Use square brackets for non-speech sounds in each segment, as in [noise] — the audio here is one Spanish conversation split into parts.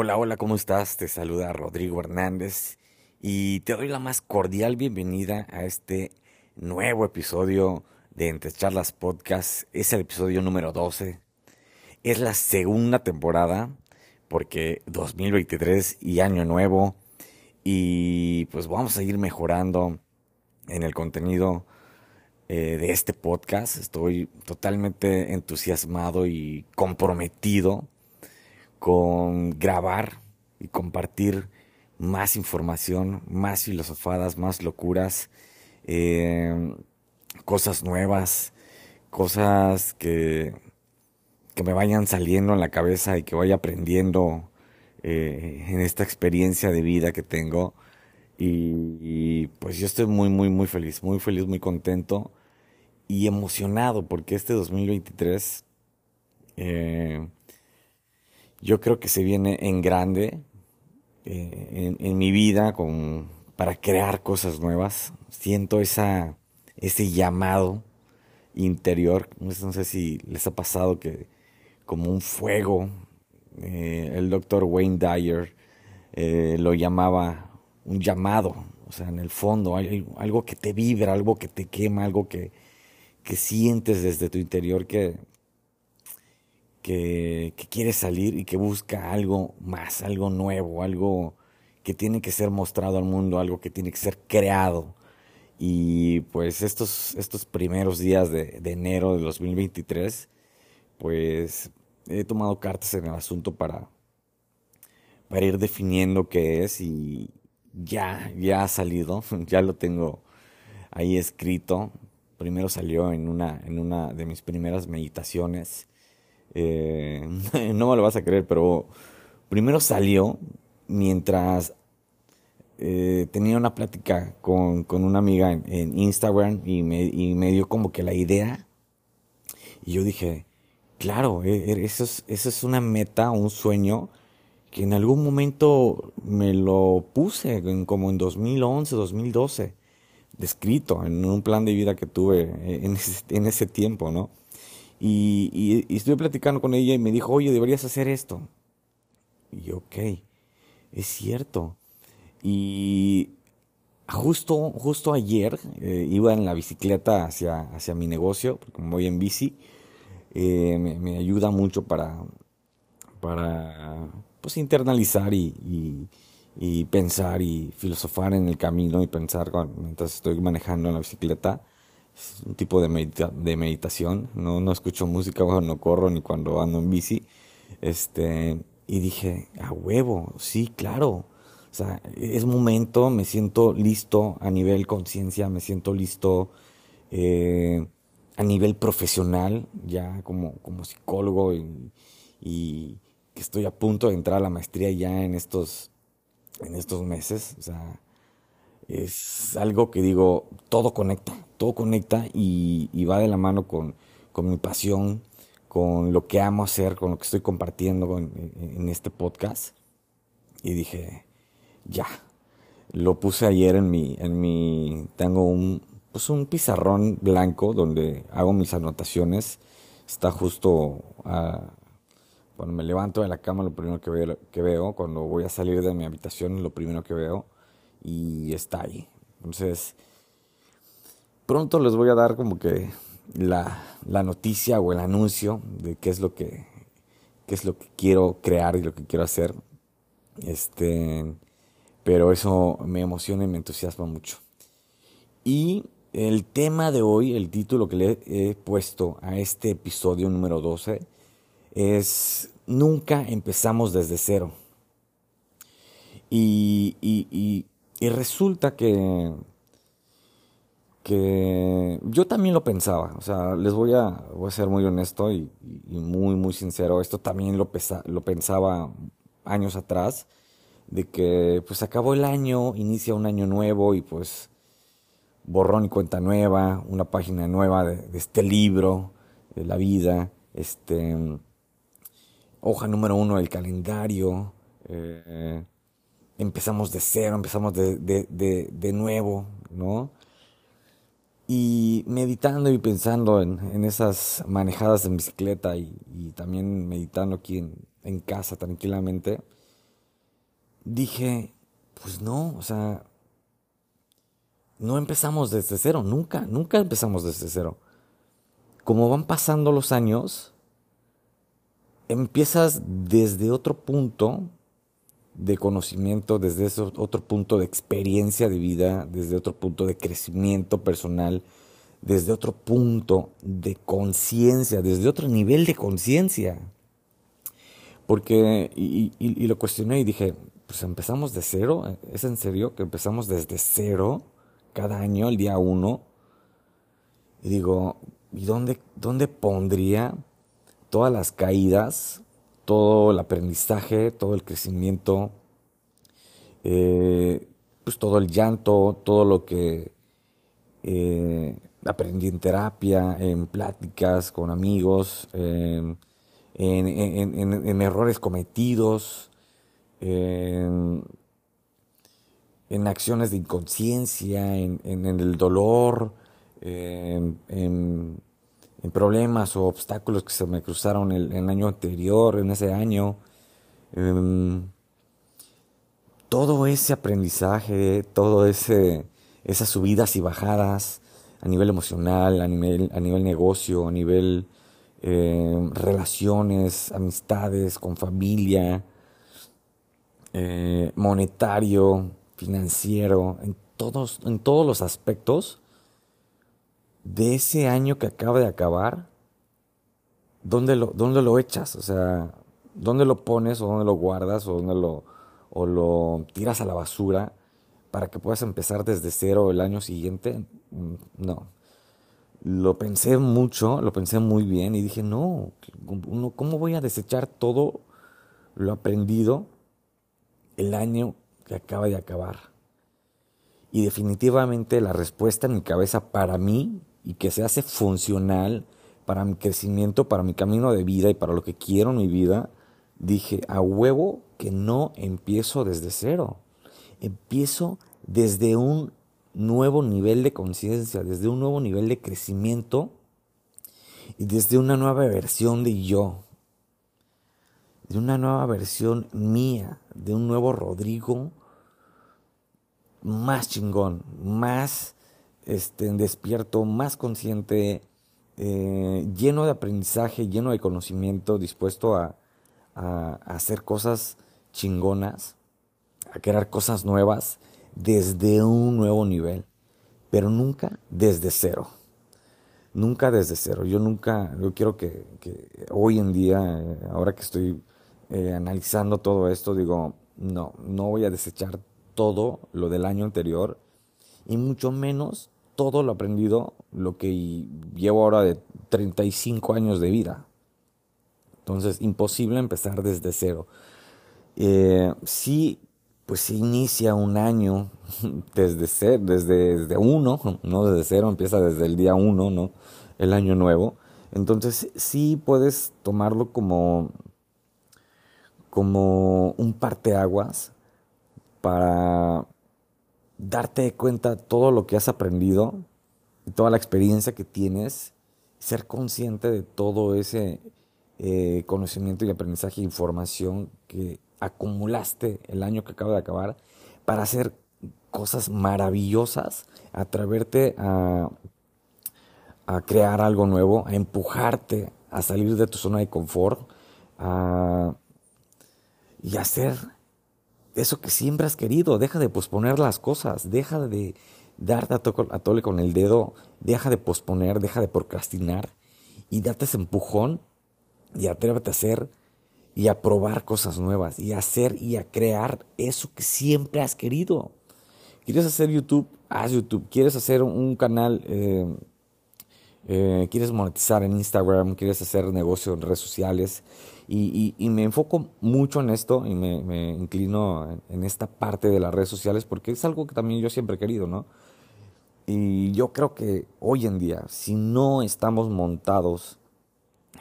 Hola, hola, ¿cómo estás? Te saluda Rodrigo Hernández y te doy la más cordial bienvenida a este nuevo episodio de Entre Charlas Podcast. Es el episodio número 12. Es la segunda temporada porque 2023 y año nuevo y pues vamos a ir mejorando en el contenido eh, de este podcast. Estoy totalmente entusiasmado y comprometido con grabar y compartir más información, más filosofadas, más locuras, eh, cosas nuevas, cosas que, que me vayan saliendo en la cabeza y que vaya aprendiendo eh, en esta experiencia de vida que tengo. Y, pues yo estoy muy, muy, muy feliz, muy feliz, muy contento y emocionado porque este 2023 eh, yo creo que se viene en grande eh, en, mi vida con, para crear cosas nuevas. Siento esa, ese llamado interior. No sé si les ha pasado que como un fuego, eh, el doctor Wayne Dyer lo llamaba un llamado. O sea, en el fondo hay algo que te vibra, algo que te quema, algo que, que sientes desde tu interior que, que, quiere salir y que busca algo más, algo nuevo, algo que tiene que ser mostrado al mundo, algo que tiene que ser creado. Y pues estos, estos primeros días de, enero de 2023, pues he tomado cartas en el asunto para, para ir definiendo qué es y ya, ya ha salido, [laughs] ya lo tengo ahí escrito primero salió en una, en una de mis primeras meditaciones. Eh, [laughs] no me lo vas a creer, pero primero salió mientras eh, tenía una plática con, una amiga en, Instagram y me, y me, dio como que la idea. Y yo dije, claro, e, e, eso es, eso es una meta, un sueño que en algún momento me lo puse, como en 2011, 2012 descrito en un plan de vida que tuve ese, en ese tiempo, ¿no? Y, y, estuve platicando con ella y me dijo, oye, deberías hacer esto. Y yo, ok, es cierto. Y justo, justo ayer eh, iba en la bicicleta hacia, hacia mi negocio, porque como voy en bici, eh, me, ayuda mucho para, para pues, internalizar y y pensar y filosofar en el camino y pensar mientras estoy manejando en la bicicleta. Es un tipo de, meditación. No, no escucho música cuando corro ni cuando ando en bici. Este, y dije, a huevo, sí, claro. O sea, es momento, me siento listo a nivel conciencia, me siento listo eh, a nivel profesional, ya como, como psicólogo y, y que estoy a punto de entrar a la maestría ya en estos en estos meses. O sea, es algo que digo, todo conecta, todo conecta y, va de la mano con, mi pasión, con lo que amo hacer, con lo que estoy compartiendo en, este podcast. Y dije, ya, lo puse ayer en mi, en mi, tengo un, pues un pizarrón blanco donde hago mis anotaciones. Está justo a, cuando me levanto de la cama, lo primero que veo, que veo, cuando voy a salir de mi habitación, lo primero que veo, y está ahí. Entonces, pronto les voy a dar como que la, la noticia o el anuncio de qué es lo que qué es lo que quiero crear y lo que quiero hacer. Este, pero eso me emociona y me entusiasma mucho. Y el tema de hoy, el título que le he puesto a este episodio número 12, es nunca empezamos desde cero. Y, y, y, resulta que, que yo también lo pensaba, o sea, les voy a, voy a ser muy honesto y, muy, muy sincero, esto también lo, pensaba años atrás, de que pues acabó el año, inicia un año nuevo y pues borrón y cuenta nueva, una página nueva de, de este libro, de la vida, este hoja número uno del calendario, eh, empezamos de cero, empezamos de, de, de, nuevo, ¿no? Y meditando y pensando en, en esas manejadas en bicicleta y, también meditando aquí en, en, casa tranquilamente, dije, pues no, o sea, no empezamos desde cero, nunca, nunca empezamos desde cero. Como van pasando los años, empiezas desde otro punto de conocimiento, desde otro punto de experiencia de vida, desde otro punto de crecimiento personal, desde otro punto de conciencia, desde otro nivel de conciencia. Porque, y, y, lo cuestioné y dije, pues empezamos de cero, ¿es en serio que empezamos desde cero cada año, el día uno? Y digo, ¿y dónde, dónde pondría todas las caídas, todo el aprendizaje, todo el crecimiento, eh, pues todo el llanto, todo lo que eh, aprendí en terapia, en pláticas con amigos, en, errores cometidos, en, acciones de inconsciencia, en, el dolor, en, problemas o obstáculos que se me cruzaron el, año anterior, en ese año. todo ese aprendizaje, todo ese esas subidas y bajadas, a nivel emocional, a nivel, a nivel negocio, a nivel eh, relaciones, amistades, con familia, eh, monetario, financiero, en todos, en todos los aspectos de ese año que acaba de acabar, ¿dónde lo, dónde lo echas? O sea, ¿dónde lo pones o dónde lo guardas o dónde lo, o lo tiras a la basura? para que puedas empezar desde cero el año siguiente, mm, no. Lo pensé mucho, lo pensé muy bien y dije, no, ¿cómo voy a desechar todo lo aprendido el año que acaba de acabar? Y definitivamente la respuesta en mi cabeza para mí y que se hace funcional para mi crecimiento, para mi camino de vida y para lo que quiero en mi vida, dije, a huevo que no empiezo desde cero. Empiezo desde un nuevo nivel de conciencia, desde un nuevo nivel de crecimiento y desde una nueva versión de yo, de una nueva versión mía, de un nuevo Rodrigo más chingón, más este, despierto, más consciente, eh, lleno de aprendizaje, lleno de conocimiento, dispuesto a, a hacer cosas chingonas a crear cosas nuevas desde un nuevo nivel, pero nunca desde cero. Nunca desde cero. Yo nunca, yo quiero que, hoy en día, ahora que estoy eh, analizando todo esto, digo, no, no voy a desechar todo lo del año anterior y mucho menos todo lo aprendido, lo que llevo ahora de 35 años de vida. Entonces, imposible empezar desde cero. Eh, sí pues se inicia un año [laughs] desde ser, desde, desde uno, no desde cero, empieza desde el día uno, ¿no? El año nuevo. Entonces sí puedes tomarlo como, como un parteaguas para darte cuenta de todo lo que has aprendido y toda la experiencia que tienes, ser consciente de todo ese eh, conocimiento y aprendizaje e información que acumulaste el año que acaba de acabar para hacer cosas maravillosas, atreverte a, a crear algo nuevo, a empujarte a salir de tu zona de confort a, y hacer eso que siempre has querido. Deja de posponer las cosas, deja de darte a, tole con el dedo, deja de posponer, deja de procrastinar y date ese empujón y atrévete a hacer y a probar cosas nuevas y a hacer y a crear eso que siempre has querido. ¿Quieres hacer YouTube? Haz YouTube. ¿Quieres hacer un canal? Eh, eh, ¿Quieres monetizar en Instagram? ¿Quieres hacer negocio en redes sociales? Y, me enfoco mucho en esto y me, inclino en, esta parte de las redes sociales porque es algo que también yo siempre he querido, ¿no? Y yo creo que hoy en día, si no estamos montados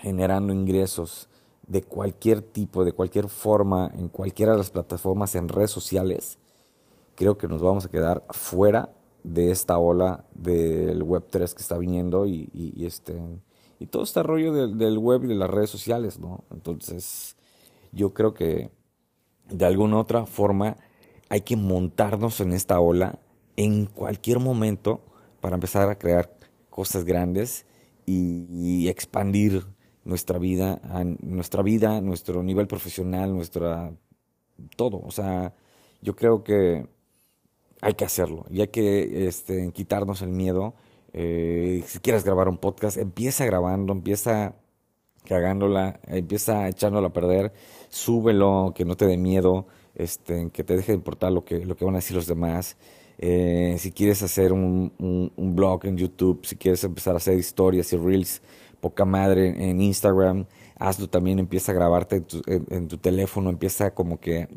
generando ingresos, de cualquier tipo, de cualquier forma, en cualquiera de las plataformas, en redes sociales, creo que nos vamos a quedar fuera de esta ola del Web3 que está viniendo y, este, y todo este rollo del, web y de las redes sociales, ¿no? Entonces, yo creo que de alguna otra forma hay que montarnos en esta ola en cualquier momento para empezar a crear cosas grandes y, expandir nuestra vida, nuestra vida, nuestro nivel profesional, nuestra todo. O sea, yo creo que hay que hacerlo y hay que este, quitarnos el miedo. Eh, si quieres grabar un podcast, empieza grabando, empieza cagándola, empieza echándola a perder, súbelo, que no te dé miedo, este, que te deje de importar lo que, lo que van a decir los demás. Eh, si quieres hacer un, un, blog en YouTube, si quieres empezar a hacer historias y reels, poca madre en Instagram, hazlo también, empieza a grabarte en tu, en tu teléfono, empieza como que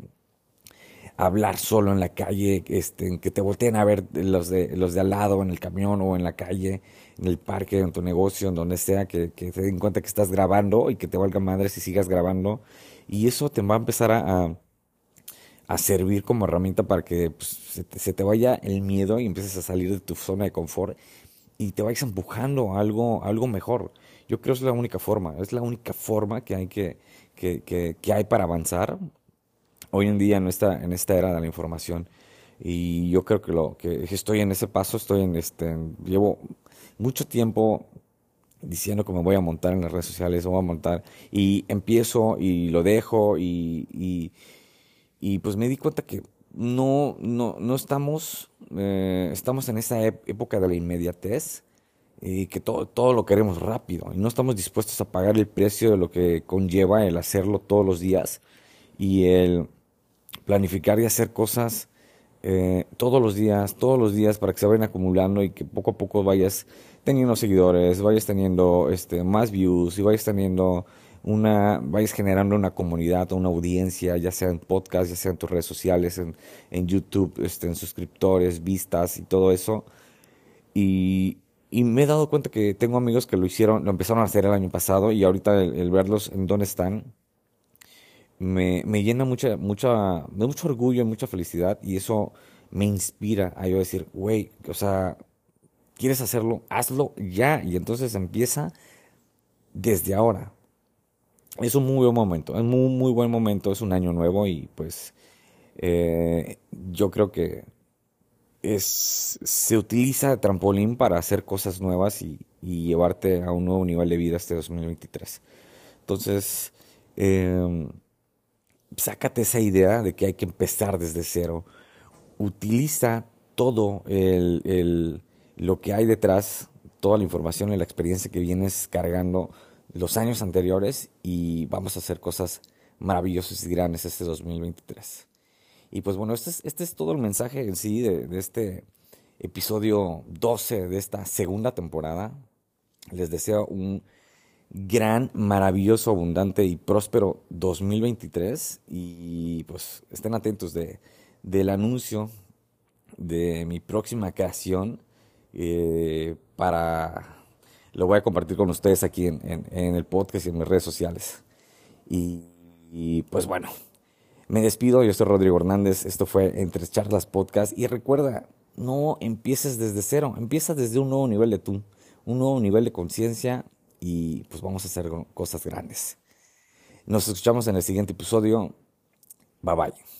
hablar solo en la calle, este, que te volteen a ver los de, los de al lado, en el camión o en la calle, en el parque, en tu negocio, en donde sea, que, que den cuenta que estás grabando y que te valga madre si sigas grabando. Y eso te va a empezar a, a, servir como herramienta para que pues, se, te, vaya el miedo y empieces a salir de tu zona de confort y te vayas empujando a algo, algo mejor. Yo creo que es la única forma, es la única forma que hay que, que, que hay para avanzar hoy en día en esta, en esta era de la información. Y yo creo que lo que estoy en ese paso, estoy en este, llevo mucho tiempo diciendo que me voy a montar en las redes sociales, voy a montar, y empiezo y lo dejo, y, y, pues me di cuenta que no, no, no estamos, eh, estamos en esa época de la inmediatez, y que todo, todo lo queremos rápido, y no estamos dispuestos a pagar el precio de lo que conlleva el hacerlo todos los días, y el planificar y hacer cosas eh, todos los días, todos los días para que se vayan acumulando y que poco a poco vayas teniendo seguidores, vayas teniendo este, más views y vayas teniendo una, vayas generando una comunidad, una audiencia, ya sea en podcast, ya sea en tus redes sociales, en, en YouTube, este, en suscriptores, vistas y todo eso. Y, y, me he dado cuenta que tengo amigos que lo hicieron, lo empezaron a hacer el año pasado y ahorita el verlos en dónde están, me, me llena mucha, mucha, de mucho orgullo y mucha felicidad y eso me inspira a yo decir, güey, o sea, ¿quieres hacerlo? Hazlo ya y entonces empieza desde ahora. Es un muy buen momento, es muy, muy buen momento, es un año nuevo y pues eh, yo creo que es, se utiliza trampolín para hacer cosas nuevas y, llevarte a un nuevo nivel de vida este 2023. Entonces, eh, sácate esa idea de que hay que empezar desde cero. Utiliza todo el, lo que hay detrás, toda la información y la experiencia que vienes cargando los años anteriores y vamos a hacer cosas maravillosas y grandes este 2023. Y pues bueno, este es, este es todo el mensaje en sí de, de este episodio 12 de esta segunda temporada. Les deseo un gran, maravilloso, abundante y próspero 2023 y pues estén atentos de, del anuncio de mi próxima creación eh, para lo voy a compartir con ustedes aquí en, en, el podcast y en mis redes sociales. Y, y, pues bueno me despido. Yo soy Rodrigo Hernández. Esto fue Entre Charlas Podcast. Y recuerda no empieces desde cero. Empieza desde un nuevo nivel de tú un nuevo nivel de conciencia y pues vamos a hacer cosas grandes. Nos escuchamos en el siguiente episodio. Bye bye.